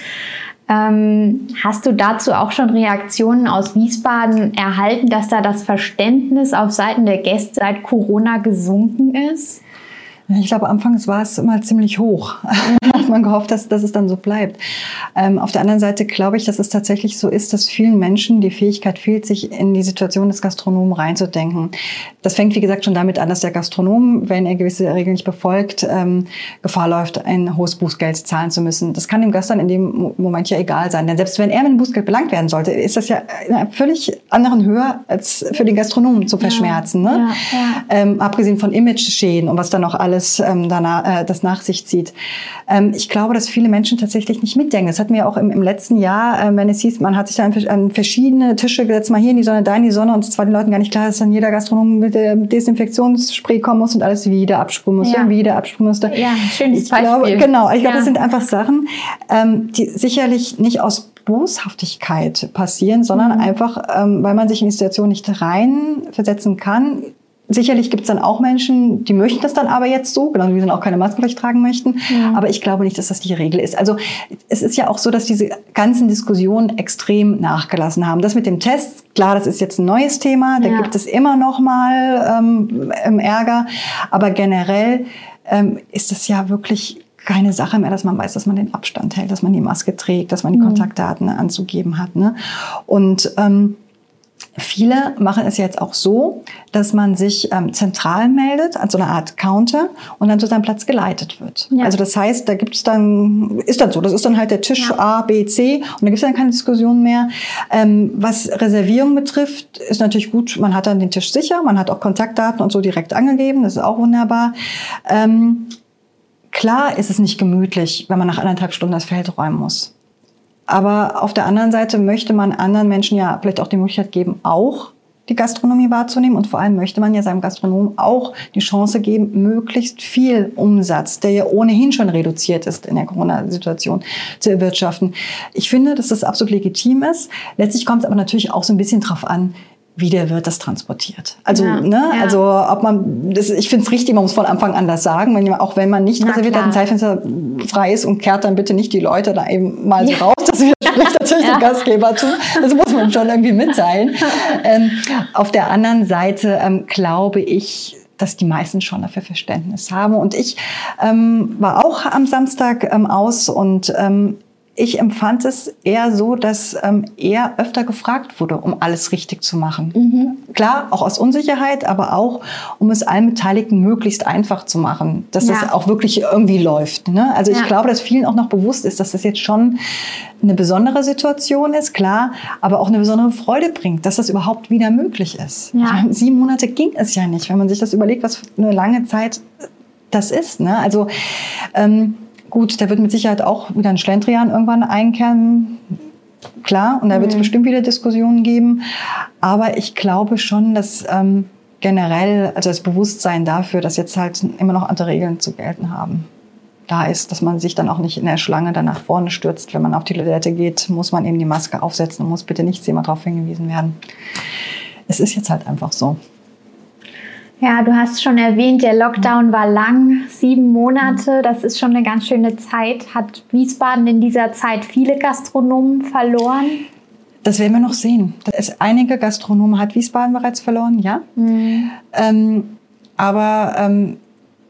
Ähm, hast du dazu auch schon Reaktionen aus Wiesbaden erhalten, dass da das Verständnis auf Seiten der Gäste seit Corona gesunken ist? Ich glaube, anfangs war es immer ziemlich hoch. Hat man gehofft, dass, dass es dann so bleibt. Ähm, auf der anderen Seite glaube ich, dass es tatsächlich so ist, dass vielen Menschen die Fähigkeit fehlt, sich in die Situation des Gastronomen reinzudenken. Das fängt, wie gesagt, schon damit an, dass der Gastronom, wenn er gewisse Regeln nicht befolgt, ähm, Gefahr läuft, ein hohes Bußgeld zahlen zu müssen. Das kann dem Gast dann in dem Moment ja egal sein. Denn selbst wenn er mit einem Bußgeld belangt werden sollte, ist das ja in einer völlig anderen Höhe als für den Gastronomen zu verschmerzen. Ja, ne? Ja, ja. Ähm, abgesehen von Image-Schäden und was dann noch alles alles ähm, danach, äh, das nach sich zieht. Ähm, ich glaube, dass viele Menschen tatsächlich nicht mitdenken. Das hatten wir auch im, im letzten Jahr, äh, wenn es hieß, man hat sich dann an verschiedene Tische gesetzt, mal hier in die Sonne, da in die Sonne und es war den Leuten gar nicht klar, dass dann jeder Gastronom mit dem Desinfektionsspray kommen muss und alles wieder absprühen muss, ja. wieder absprühen musste. Ja, schönes ich Beispiel. Glaube, genau, ich glaube, ja. das sind einfach Sachen, ähm, die sicherlich nicht aus Boshaftigkeit passieren, sondern mhm. einfach, ähm, weil man sich in die Situation nicht reinversetzen kann, Sicherlich gibt es dann auch Menschen, die möchten das dann aber jetzt so, genau wie sie dann auch keine Maske vielleicht tragen möchten. Ja. Aber ich glaube nicht, dass das die Regel ist. Also es ist ja auch so, dass diese ganzen Diskussionen extrem nachgelassen haben. Das mit dem Test, klar, das ist jetzt ein neues Thema. Da ja. gibt es immer noch mal ähm, Ärger. Aber generell ähm, ist es ja wirklich keine Sache mehr, dass man weiß, dass man den Abstand hält, dass man die Maske trägt, dass man die mhm. Kontaktdaten anzugeben hat. Ne? Und ähm, Viele machen es jetzt auch so, dass man sich ähm, zentral meldet, an so einer Art Counter und dann zu seinem Platz geleitet wird. Ja. Also das heißt, da gibt es dann, ist dann so, das ist dann halt der Tisch ja. A, B, C und da gibt es dann keine Diskussion mehr. Ähm, was Reservierung betrifft, ist natürlich gut, man hat dann den Tisch sicher, man hat auch Kontaktdaten und so direkt angegeben, das ist auch wunderbar. Ähm, klar ist es nicht gemütlich, wenn man nach anderthalb Stunden das Feld räumen muss. Aber auf der anderen Seite möchte man anderen Menschen ja vielleicht auch die Möglichkeit geben, auch die Gastronomie wahrzunehmen. Und vor allem möchte man ja seinem Gastronom auch die Chance geben, möglichst viel Umsatz, der ja ohnehin schon reduziert ist in der Corona-Situation, zu erwirtschaften. Ich finde, dass das absolut legitim ist. Letztlich kommt es aber natürlich auch so ein bisschen drauf an, wie der wird das transportiert. Also, ja, ne, ja. also ob man, das, ich finde es richtig, man muss von Anfang an das sagen, wenn, auch wenn man nicht reserviert hat, ein Zeitfenster frei ist und kehrt dann bitte nicht die Leute da eben mal so ja. raus. Das widerspricht natürlich dem Gastgeber zu. Das muss man schon irgendwie mitteilen. ähm, auf der anderen Seite ähm, glaube ich, dass die meisten schon dafür Verständnis haben. Und ich ähm, war auch am Samstag ähm, aus und ähm, ich empfand es eher so, dass ähm, er öfter gefragt wurde, um alles richtig zu machen. Mhm. Klar, auch aus Unsicherheit, aber auch, um es allen Beteiligten möglichst einfach zu machen, dass ja. das auch wirklich irgendwie läuft. Ne? Also ja. ich glaube, dass vielen auch noch bewusst ist, dass das jetzt schon eine besondere Situation ist, klar, aber auch eine besondere Freude bringt, dass das überhaupt wieder möglich ist. Ja. Sieben Monate ging es ja nicht, wenn man sich das überlegt, was für eine lange Zeit das ist. Ne? Also ähm, Gut, der wird mit Sicherheit auch wieder ein Schlendrian irgendwann einkehren. Klar, und da wird es mhm. bestimmt wieder Diskussionen geben. Aber ich glaube schon, dass ähm, generell, also das Bewusstsein dafür, dass jetzt halt immer noch andere Regeln zu gelten haben. da ist, dass man sich dann auch nicht in der Schlange dann nach vorne stürzt. Wenn man auf die Toilette geht, muss man eben die Maske aufsetzen und muss bitte nicht jemand darauf hingewiesen werden. Es ist jetzt halt einfach so. Ja, du hast schon erwähnt, der Lockdown war lang, sieben Monate. Das ist schon eine ganz schöne Zeit. Hat Wiesbaden in dieser Zeit viele Gastronomen verloren? Das werden wir noch sehen. Es, einige Gastronomen hat Wiesbaden bereits verloren, ja. Mhm. Ähm, aber ähm,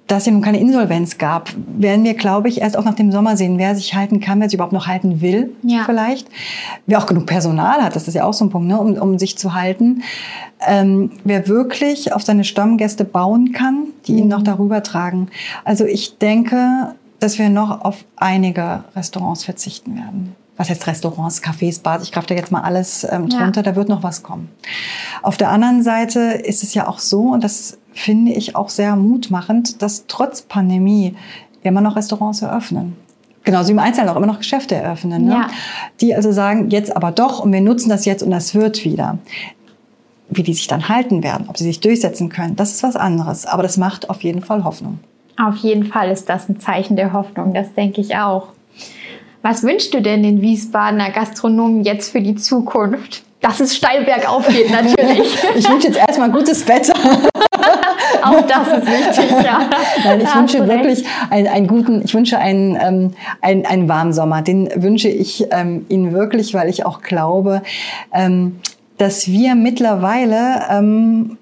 dass es nun keine Insolvenz gab, werden wir, glaube ich, erst auch nach dem Sommer sehen, wer sich halten kann, wer sich überhaupt noch halten will, ja. vielleicht. Wer auch genug Personal hat, das ist ja auch so ein Punkt, ne, um, um sich zu halten. Ähm, wer wirklich auf seine Stammgäste bauen kann, die mhm. ihn noch darüber tragen. Also ich denke, dass wir noch auf einige Restaurants verzichten werden. Was heißt Restaurants, Cafés, Bars? Ich greife da jetzt mal alles ähm, drunter, ja. da wird noch was kommen. Auf der anderen Seite ist es ja auch so, und das finde ich auch sehr mutmachend, dass trotz Pandemie immer noch Restaurants eröffnen. Genauso wie im Einzelnen auch immer noch Geschäfte eröffnen. Ne? Ja. Die also sagen, jetzt aber doch und wir nutzen das jetzt und das wird wieder. Wie die sich dann halten werden, ob sie sich durchsetzen können, das ist was anderes. Aber das macht auf jeden Fall Hoffnung. Auf jeden Fall ist das ein Zeichen der Hoffnung, das denke ich auch. Was wünschst du denn den Wiesbadener Gastronomen jetzt für die Zukunft? Dass es steil bergauf geht, natürlich. ich wünsche jetzt erstmal gutes Wetter. Auch das ist wichtig, ja. Nein, ich wünsche wirklich einen, einen, guten, ich wünsche einen, ähm, einen, einen warmen Sommer. Den wünsche ich ähm, Ihnen wirklich, weil ich auch glaube, ähm, dass wir mittlerweile ähm,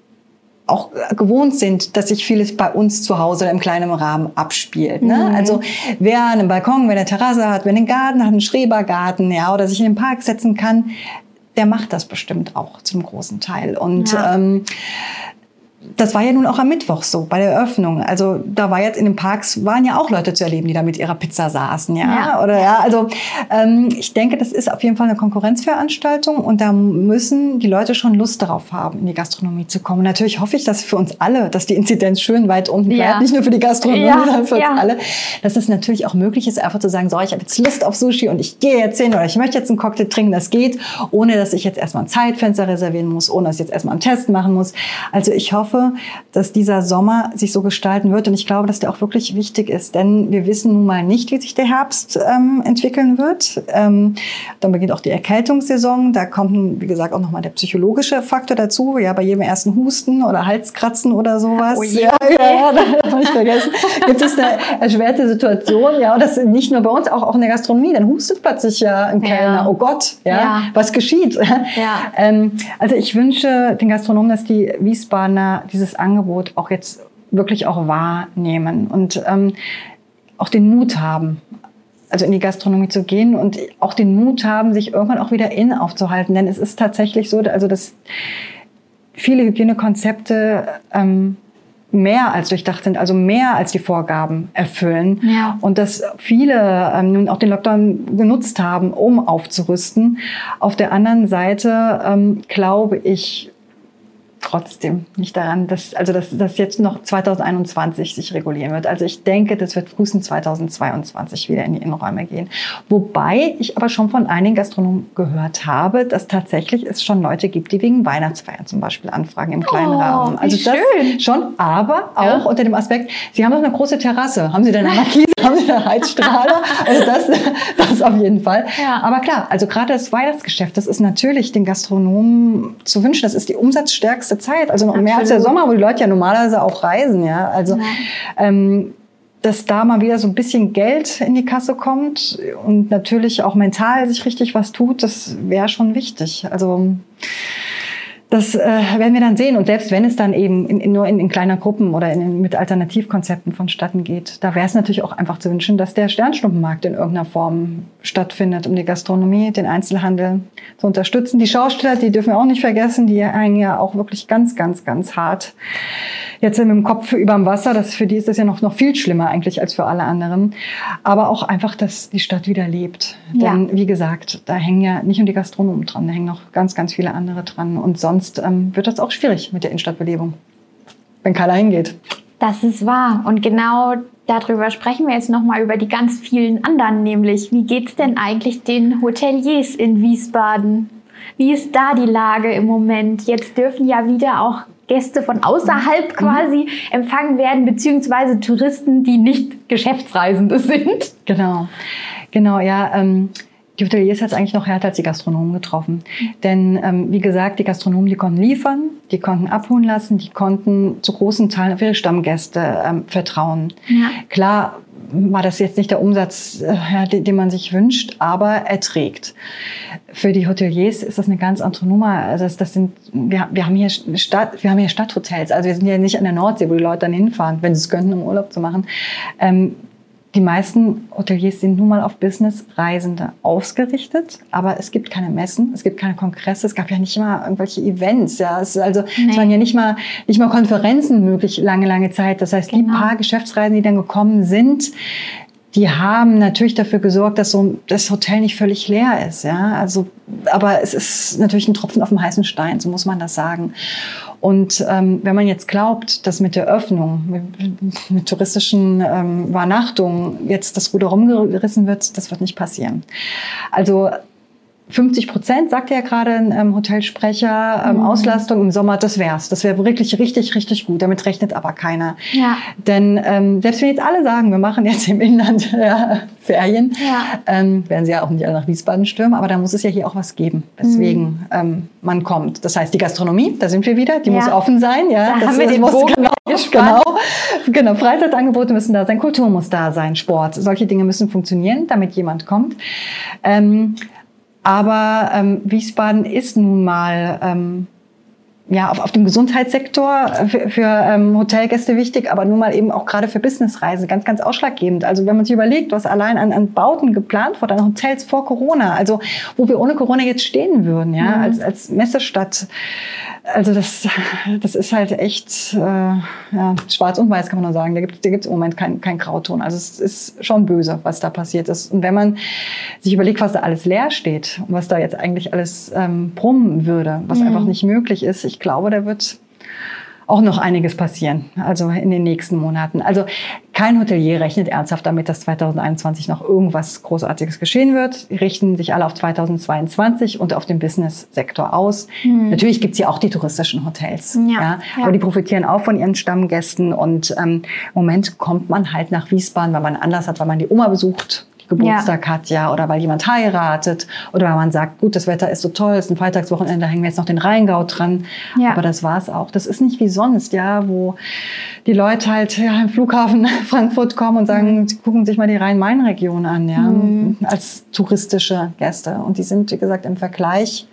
auch gewohnt sind, dass sich vieles bei uns zu Hause im kleinen Rahmen abspielt. Ne? Mhm. Also wer einen Balkon, wer eine Terrasse hat, wer einen Garten hat, einen Schrebergarten, ja, oder sich in den Park setzen kann, der macht das bestimmt auch zum großen Teil. Und ja. ähm, das war ja nun auch am Mittwoch so bei der Eröffnung. Also da war jetzt in den Parks waren ja auch Leute zu erleben, die da mit ihrer Pizza saßen, ja, ja. oder ja. Also ähm, ich denke, das ist auf jeden Fall eine Konkurrenzveranstaltung und da müssen die Leute schon Lust darauf haben, in die Gastronomie zu kommen. natürlich hoffe ich, dass für uns alle, dass die Inzidenz schön weit unten bleibt, ja. nicht nur für die Gastronomie, ja. sondern für uns alle, dass es natürlich auch möglich ist, einfach zu sagen, so, ich habe jetzt Lust auf Sushi und ich gehe jetzt hin oder ich möchte jetzt einen Cocktail trinken. Das geht, ohne dass ich jetzt erstmal ein Zeitfenster reservieren muss, ohne dass ich jetzt erstmal einen Test machen muss. Also ich hoffe hoffe, dass dieser Sommer sich so gestalten wird. Und ich glaube, dass der auch wirklich wichtig ist, denn wir wissen nun mal nicht, wie sich der Herbst ähm, entwickeln wird. Ähm, dann beginnt auch die Erkältungssaison. Da kommt, wie gesagt, auch nochmal der psychologische Faktor dazu. Ja, bei jedem ersten Husten oder Halskratzen oder sowas. Oh je, ja, ja, ja, das habe ich vergessen. Gibt es eine erschwerte Situation. Ja, und das nicht nur bei uns, auch, auch in der Gastronomie. Dann hustet plötzlich ja ein Kellner. Ja. Oh Gott, ja, ja. was geschieht? Ja. Ähm, also ich wünsche den Gastronomen, dass die Wiesbadener dieses Angebot auch jetzt wirklich auch wahrnehmen und ähm, auch den Mut haben, also in die Gastronomie zu gehen und auch den Mut haben, sich irgendwann auch wieder in aufzuhalten. Denn es ist tatsächlich so, also dass viele Hygienekonzepte ähm, mehr als durchdacht sind, also mehr als die Vorgaben erfüllen. Ja. Und dass viele ähm, nun auch den Lockdown genutzt haben, um aufzurüsten. Auf der anderen Seite ähm, glaube ich, trotzdem nicht daran, dass, also dass das jetzt noch 2021 sich regulieren wird. Also ich denke, das wird frühestens 2022 wieder in die Innenräume gehen. Wobei ich aber schon von einigen Gastronomen gehört habe, dass tatsächlich es schon Leute gibt, die wegen Weihnachtsfeiern zum Beispiel anfragen im kleinen oh, Rahmen. Also das schön. schon, aber auch ja. unter dem Aspekt, Sie haben doch eine große Terrasse. Haben Sie denn eine Markise? haben Sie da Heizstrahler? Also das, das auf jeden Fall. Ja. Aber klar, also gerade das Weihnachtsgeschäft, das ist natürlich den Gastronomen zu wünschen. Das ist die umsatzstärkste Zeit, also noch Absolut. mehr als der Sommer, wo die Leute ja normalerweise auch reisen, ja. Also ja. Ähm, dass da mal wieder so ein bisschen Geld in die Kasse kommt und natürlich auch mental sich richtig was tut, das wäre schon wichtig. Also das äh, werden wir dann sehen. Und selbst wenn es dann eben in, in, nur in, in kleiner Gruppen oder mit Alternativkonzepten vonstatten geht, da wäre es natürlich auch einfach zu wünschen, dass der Sternschnuppenmarkt in irgendeiner Form stattfindet, um die Gastronomie, den Einzelhandel zu unterstützen. Die Schausteller, die dürfen wir auch nicht vergessen, die hängen ja auch wirklich ganz, ganz, ganz hart jetzt mit dem Kopf überm Wasser. Das, für die ist das ja noch, noch viel schlimmer eigentlich als für alle anderen. Aber auch einfach, dass die Stadt wieder lebt. Denn, ja. wie gesagt, da hängen ja nicht nur die Gastronomen dran, da hängen noch ganz, ganz viele andere dran. Und sonst ähm, wird das auch schwierig mit der Innenstadtbelebung, wenn keiner hingeht. Das ist wahr. Und genau darüber sprechen wir jetzt nochmal über die ganz vielen anderen, nämlich wie geht es denn eigentlich den Hoteliers in Wiesbaden? Wie ist da die Lage im Moment? Jetzt dürfen ja wieder auch Gäste von außerhalb mhm. quasi empfangen werden, beziehungsweise Touristen, die nicht Geschäftsreisende sind. Genau, genau, ja. Ähm die Hoteliers hat es eigentlich noch härter als die Gastronomen getroffen. Denn ähm, wie gesagt, die Gastronomen, die konnten liefern, die konnten abholen lassen, die konnten zu großen Teilen auf ihre Stammgäste ähm, vertrauen. Ja. Klar war das jetzt nicht der Umsatz, äh, den, den, man sich wünscht, aber er trägt. Für die Hoteliers ist das eine ganz andere Nummer. Also das, das sind, wir, wir, haben hier Stadt, wir haben hier Stadthotels. Also wir sind ja nicht an der Nordsee, wo die Leute dann hinfahren, wenn sie es könnten, um Urlaub zu machen. Ähm, die meisten Hoteliers sind nun mal auf Businessreisende ausgerichtet, aber es gibt keine Messen, es gibt keine Kongresse, es gab ja nicht mal irgendwelche Events. Ja, es, also, nee. es waren ja nicht mal, nicht mal Konferenzen möglich lange, lange Zeit. Das heißt, genau. die paar Geschäftsreisen, die dann gekommen sind, die haben natürlich dafür gesorgt, dass so das Hotel nicht völlig leer ist. Ja, also, aber es ist natürlich ein Tropfen auf dem heißen Stein, so muss man das sagen. Und ähm, wenn man jetzt glaubt, dass mit der Öffnung, mit, mit touristischen ähm, Übernachtungen jetzt das Ruder rumgerissen wird, das wird nicht passieren. Also 50 Prozent, sagt ja gerade ein ähm, Hotelsprecher, ähm, mhm. Auslastung im Sommer, das wär's. Das wäre wirklich richtig, richtig gut. Damit rechnet aber keiner. Ja. Denn ähm, selbst wenn jetzt alle sagen, wir machen jetzt im Inland ja, Ferien, ja. Ähm, werden sie ja auch nicht alle nach Wiesbaden stürmen, aber da muss es ja hier auch was geben, weswegen mhm. ähm, man kommt. Das heißt, die Gastronomie, da sind wir wieder, die ja. muss offen sein. Ja, da das, haben wir den muss, Bogen genau, genau, genau. Freizeitangebote müssen da sein, Kultur muss da sein, Sport. Solche Dinge müssen funktionieren, damit jemand kommt. Ähm, aber ähm, Wiesbaden ist nun mal ähm, ja, auf, auf dem Gesundheitssektor für, für ähm, Hotelgäste wichtig, aber nun mal eben auch gerade für Businessreisen ganz, ganz ausschlaggebend. Also wenn man sich überlegt, was allein an, an Bauten geplant wurde, an Hotels vor Corona, also wo wir ohne Corona jetzt stehen würden, ja, mhm. als, als Messestadt, also das, das ist halt echt äh, ja, schwarz und weiß, kann man nur sagen. Da gibt da gibt's im Moment kein, kein Grauton. Also es ist schon böse, was da passiert ist. Und wenn man sich überlegt, was da alles leer steht und was da jetzt eigentlich alles ähm, brummen würde, was mhm. einfach nicht möglich ist, ich glaube, da wird auch noch einiges passieren, also in den nächsten Monaten. Also kein Hotelier rechnet ernsthaft damit, dass 2021 noch irgendwas Großartiges geschehen wird. Die richten sich alle auf 2022 und auf den Business-Sektor aus. Mhm. Natürlich gibt's ja auch die touristischen Hotels, ja, ja, aber die profitieren auch von ihren Stammgästen und ähm, im Moment kommt man halt nach Wiesbaden, weil man Anlass hat, weil man die Oma besucht Geburtstag ja. hat, ja, oder weil jemand heiratet oder weil man sagt, gut, das Wetter ist so toll, es ist ein Freitagswochenende, da hängen wir jetzt noch den Rheingau dran. Ja. Aber das war's auch. Das ist nicht wie sonst, ja, wo die Leute halt ja, im Flughafen Frankfurt kommen und sagen, mhm. gucken sich mal die Rhein-Main-Region an, ja, mhm. als touristische Gäste. Und die sind, wie gesagt, im Vergleich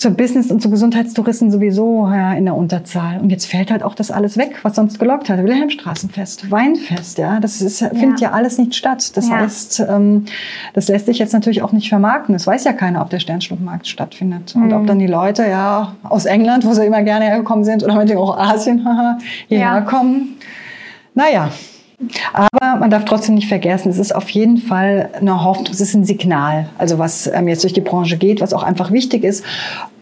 zur Business- und zu Gesundheitstouristen sowieso ja, in der Unterzahl. Und jetzt fällt halt auch das alles weg, was sonst gelockt hat. Wilhelmstraßenfest, Weinfest, ja, das ist, findet ja alles nicht statt. Das ja. heißt, ähm, das lässt sich jetzt natürlich auch nicht vermarkten. Es weiß ja keiner, ob der Sternschnuppmarkt stattfindet. Mhm. Und ob dann die Leute ja aus England, wo sie immer gerne hergekommen sind, oder meinetwegen auch Asien hierher ja. kommen. Naja, aber man darf trotzdem nicht vergessen, es ist auf jeden Fall eine Hoffnung, es ist ein Signal, also was ähm, jetzt durch die Branche geht, was auch einfach wichtig ist,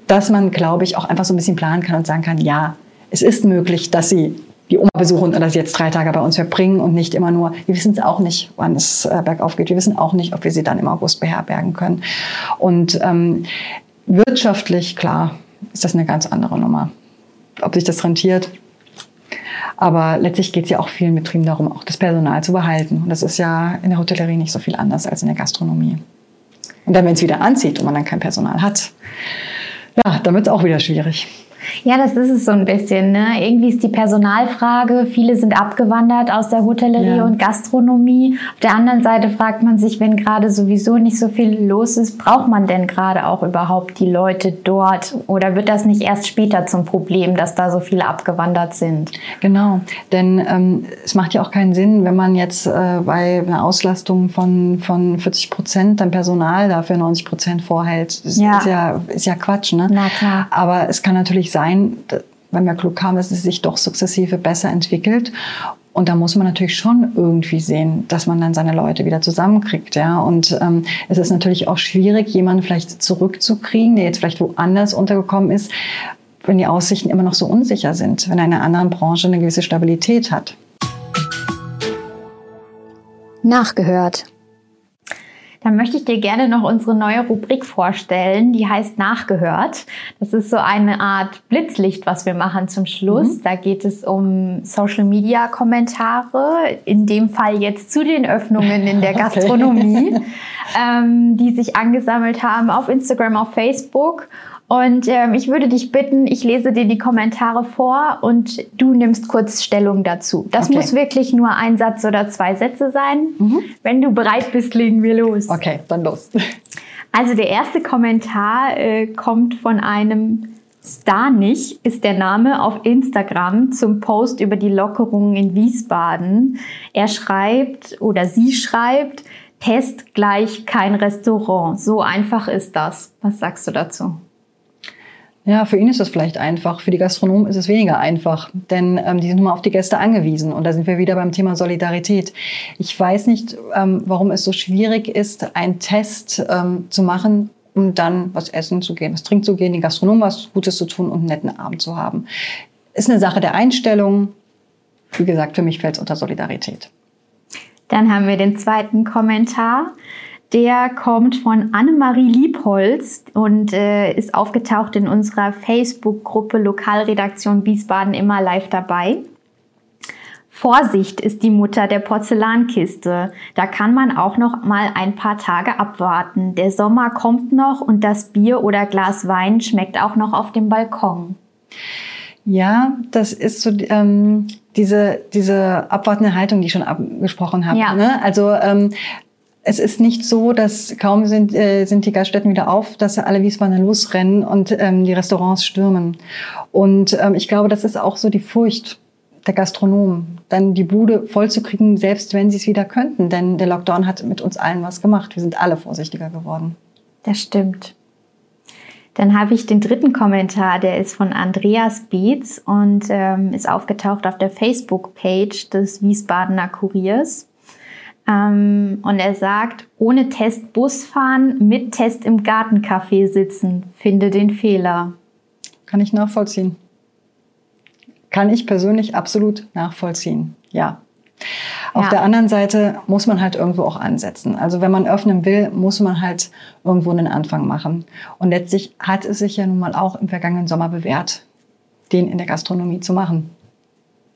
dass man, glaube ich, auch einfach so ein bisschen planen kann und sagen kann, ja, es ist möglich, dass Sie die Oma besuchen oder sie jetzt drei Tage bei uns verbringen und nicht immer nur, wir wissen es auch nicht, wann es äh, bergauf geht. Wir wissen auch nicht, ob wir sie dann im August beherbergen können. Und ähm, wirtschaftlich, klar, ist das eine ganz andere Nummer. Ob sich das rentiert, aber letztlich geht es ja auch vielen Betrieben darum, auch das Personal zu behalten. Und das ist ja in der Hotellerie nicht so viel anders als in der Gastronomie. Und dann, wenn es wieder anzieht und man dann kein Personal hat, ja, dann wird es auch wieder schwierig. Ja, das ist es so ein bisschen. Ne? Irgendwie ist die Personalfrage. Viele sind abgewandert aus der Hotellerie ja. und Gastronomie. Auf der anderen Seite fragt man sich, wenn gerade sowieso nicht so viel los ist, braucht man denn gerade auch überhaupt die Leute dort? Oder wird das nicht erst später zum Problem, dass da so viele abgewandert sind? Genau, denn ähm, es macht ja auch keinen Sinn, wenn man jetzt äh, bei einer Auslastung von, von 40 Prozent dann Personal dafür 90 Prozent vorhält. Das ja. Ist, ja, ist ja Quatsch. Ne? Na klar. Aber es kann natürlich sein, sein, wenn wir klug haben, dass es sich doch sukzessive besser entwickelt. Und da muss man natürlich schon irgendwie sehen, dass man dann seine Leute wieder zusammenkriegt. Ja? Und ähm, es ist natürlich auch schwierig, jemanden vielleicht zurückzukriegen, der jetzt vielleicht woanders untergekommen ist, wenn die Aussichten immer noch so unsicher sind, wenn eine andere Branche eine gewisse Stabilität hat. Nachgehört. Dann möchte ich dir gerne noch unsere neue Rubrik vorstellen, die heißt Nachgehört. Das ist so eine Art Blitzlicht, was wir machen zum Schluss. Mhm. Da geht es um Social-Media-Kommentare, in dem Fall jetzt zu den Öffnungen in der Gastronomie, okay. ähm, die sich angesammelt haben auf Instagram, auf Facebook. Und ähm, ich würde dich bitten, ich lese dir die Kommentare vor und du nimmst kurz Stellung dazu. Das okay. muss wirklich nur ein Satz oder zwei Sätze sein. Mhm. Wenn du bereit bist, legen wir los. Okay, dann los. Also der erste Kommentar äh, kommt von einem Starnich, ist der Name auf Instagram zum Post über die Lockerungen in Wiesbaden. Er schreibt oder sie schreibt, Test gleich kein Restaurant. So einfach ist das. Was sagst du dazu? Ja, für ihn ist das vielleicht einfach. Für die Gastronomen ist es weniger einfach, denn ähm, die sind immer auf die Gäste angewiesen. Und da sind wir wieder beim Thema Solidarität. Ich weiß nicht, ähm, warum es so schwierig ist, einen Test ähm, zu machen, um dann was essen zu gehen, was trinken zu gehen, den Gastronomen was Gutes zu tun und einen netten Abend zu haben. Ist eine Sache der Einstellung. Wie gesagt, für mich fällt es unter Solidarität. Dann haben wir den zweiten Kommentar. Der kommt von Annemarie Liebholz und äh, ist aufgetaucht in unserer Facebook-Gruppe Lokalredaktion Wiesbaden immer live dabei. Vorsicht ist die Mutter der Porzellankiste. Da kann man auch noch mal ein paar Tage abwarten. Der Sommer kommt noch und das Bier oder Glas Wein schmeckt auch noch auf dem Balkon. Ja, das ist so ähm, diese, diese abwartende Haltung, die ich schon angesprochen habe. Ja. Ne? Also ähm, es ist nicht so, dass kaum sind, äh, sind die Gaststätten wieder auf, dass alle Wiesbadener losrennen und ähm, die Restaurants stürmen. Und ähm, ich glaube, das ist auch so die Furcht der Gastronomen, dann die Bude vollzukriegen, selbst wenn sie es wieder könnten. Denn der Lockdown hat mit uns allen was gemacht. Wir sind alle vorsichtiger geworden. Das stimmt. Dann habe ich den dritten Kommentar, der ist von Andreas Beetz und ähm, ist aufgetaucht auf der Facebook-Page des Wiesbadener Kuriers. Ähm, und er sagt, ohne Test Bus fahren, mit Test im Gartencafé sitzen, finde den Fehler. Kann ich nachvollziehen. Kann ich persönlich absolut nachvollziehen. Ja. Auf ja. der anderen Seite muss man halt irgendwo auch ansetzen. Also wenn man öffnen will, muss man halt irgendwo einen Anfang machen. Und letztlich hat es sich ja nun mal auch im vergangenen Sommer bewährt, den in der Gastronomie zu machen.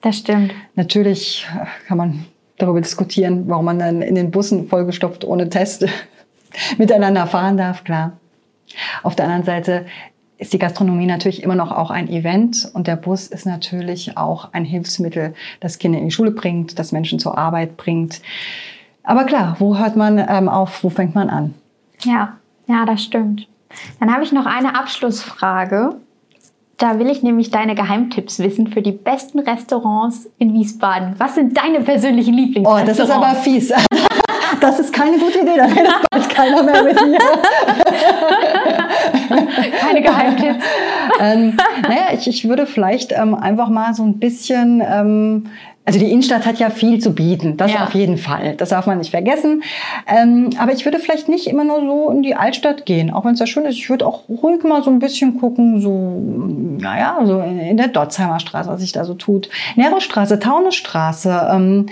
Das stimmt. Natürlich kann man darüber diskutieren, warum man dann in den Bussen vollgestopft ohne Test miteinander fahren darf, klar. Auf der anderen Seite ist die Gastronomie natürlich immer noch auch ein Event und der Bus ist natürlich auch ein Hilfsmittel, das Kinder in die Schule bringt, das Menschen zur Arbeit bringt. Aber klar, wo hört man ähm, auf, wo fängt man an? Ja, ja, das stimmt. Dann habe ich noch eine Abschlussfrage. Da will ich nämlich deine Geheimtipps wissen für die besten Restaurants in Wiesbaden. Was sind deine persönlichen Lieblingsrestaurants? Oh, das ist aber fies. Das ist keine gute Idee, da redet bald keiner mehr mit mir. Keine Geheimtipps. ähm, naja, ich, ich würde vielleicht ähm, einfach mal so ein bisschen ähm, also die Innenstadt hat ja viel zu bieten, das ja. auf jeden Fall. Das darf man nicht vergessen. Ähm, aber ich würde vielleicht nicht immer nur so in die Altstadt gehen, auch wenn es ja schön ist. Ich würde auch ruhig mal so ein bisschen gucken, so, naja, so in der Dotzheimer Straße, was sich da so tut. Nerostraße, Taunusstraße, ähm,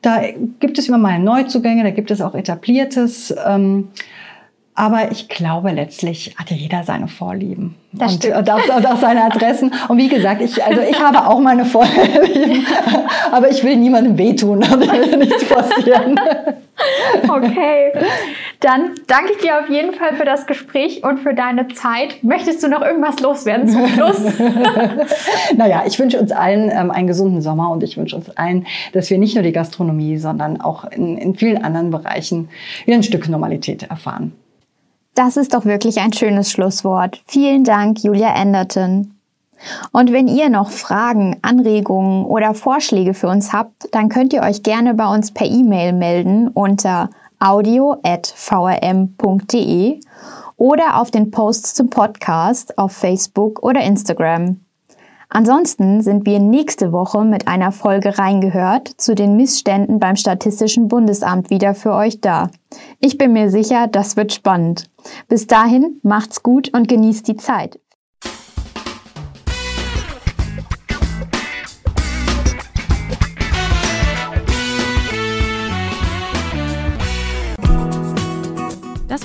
da gibt es immer mal Neuzugänge, da gibt es auch etabliertes. Ähm, aber ich glaube, letztlich hatte jeder seine Vorlieben. Das und, und, auch, und auch seine Adressen. Und wie gesagt, ich, also ich habe auch meine Vorlieben. Aber ich will niemandem wehtun. Will nichts passieren. Okay. Dann danke ich dir auf jeden Fall für das Gespräch und für deine Zeit. Möchtest du noch irgendwas loswerden zum Schluss? naja, ich wünsche uns allen ähm, einen gesunden Sommer und ich wünsche uns allen, dass wir nicht nur die Gastronomie, sondern auch in, in vielen anderen Bereichen wieder ein Stück Normalität erfahren. Das ist doch wirklich ein schönes Schlusswort. Vielen Dank, Julia Enderton. Und wenn ihr noch Fragen, Anregungen oder Vorschläge für uns habt, dann könnt ihr euch gerne bei uns per E-Mail melden unter audio.vrm.de oder auf den Posts zum Podcast auf Facebook oder Instagram. Ansonsten sind wir nächste Woche mit einer Folge reingehört zu den Missständen beim Statistischen Bundesamt wieder für euch da. Ich bin mir sicher, das wird spannend. Bis dahin, macht's gut und genießt die Zeit.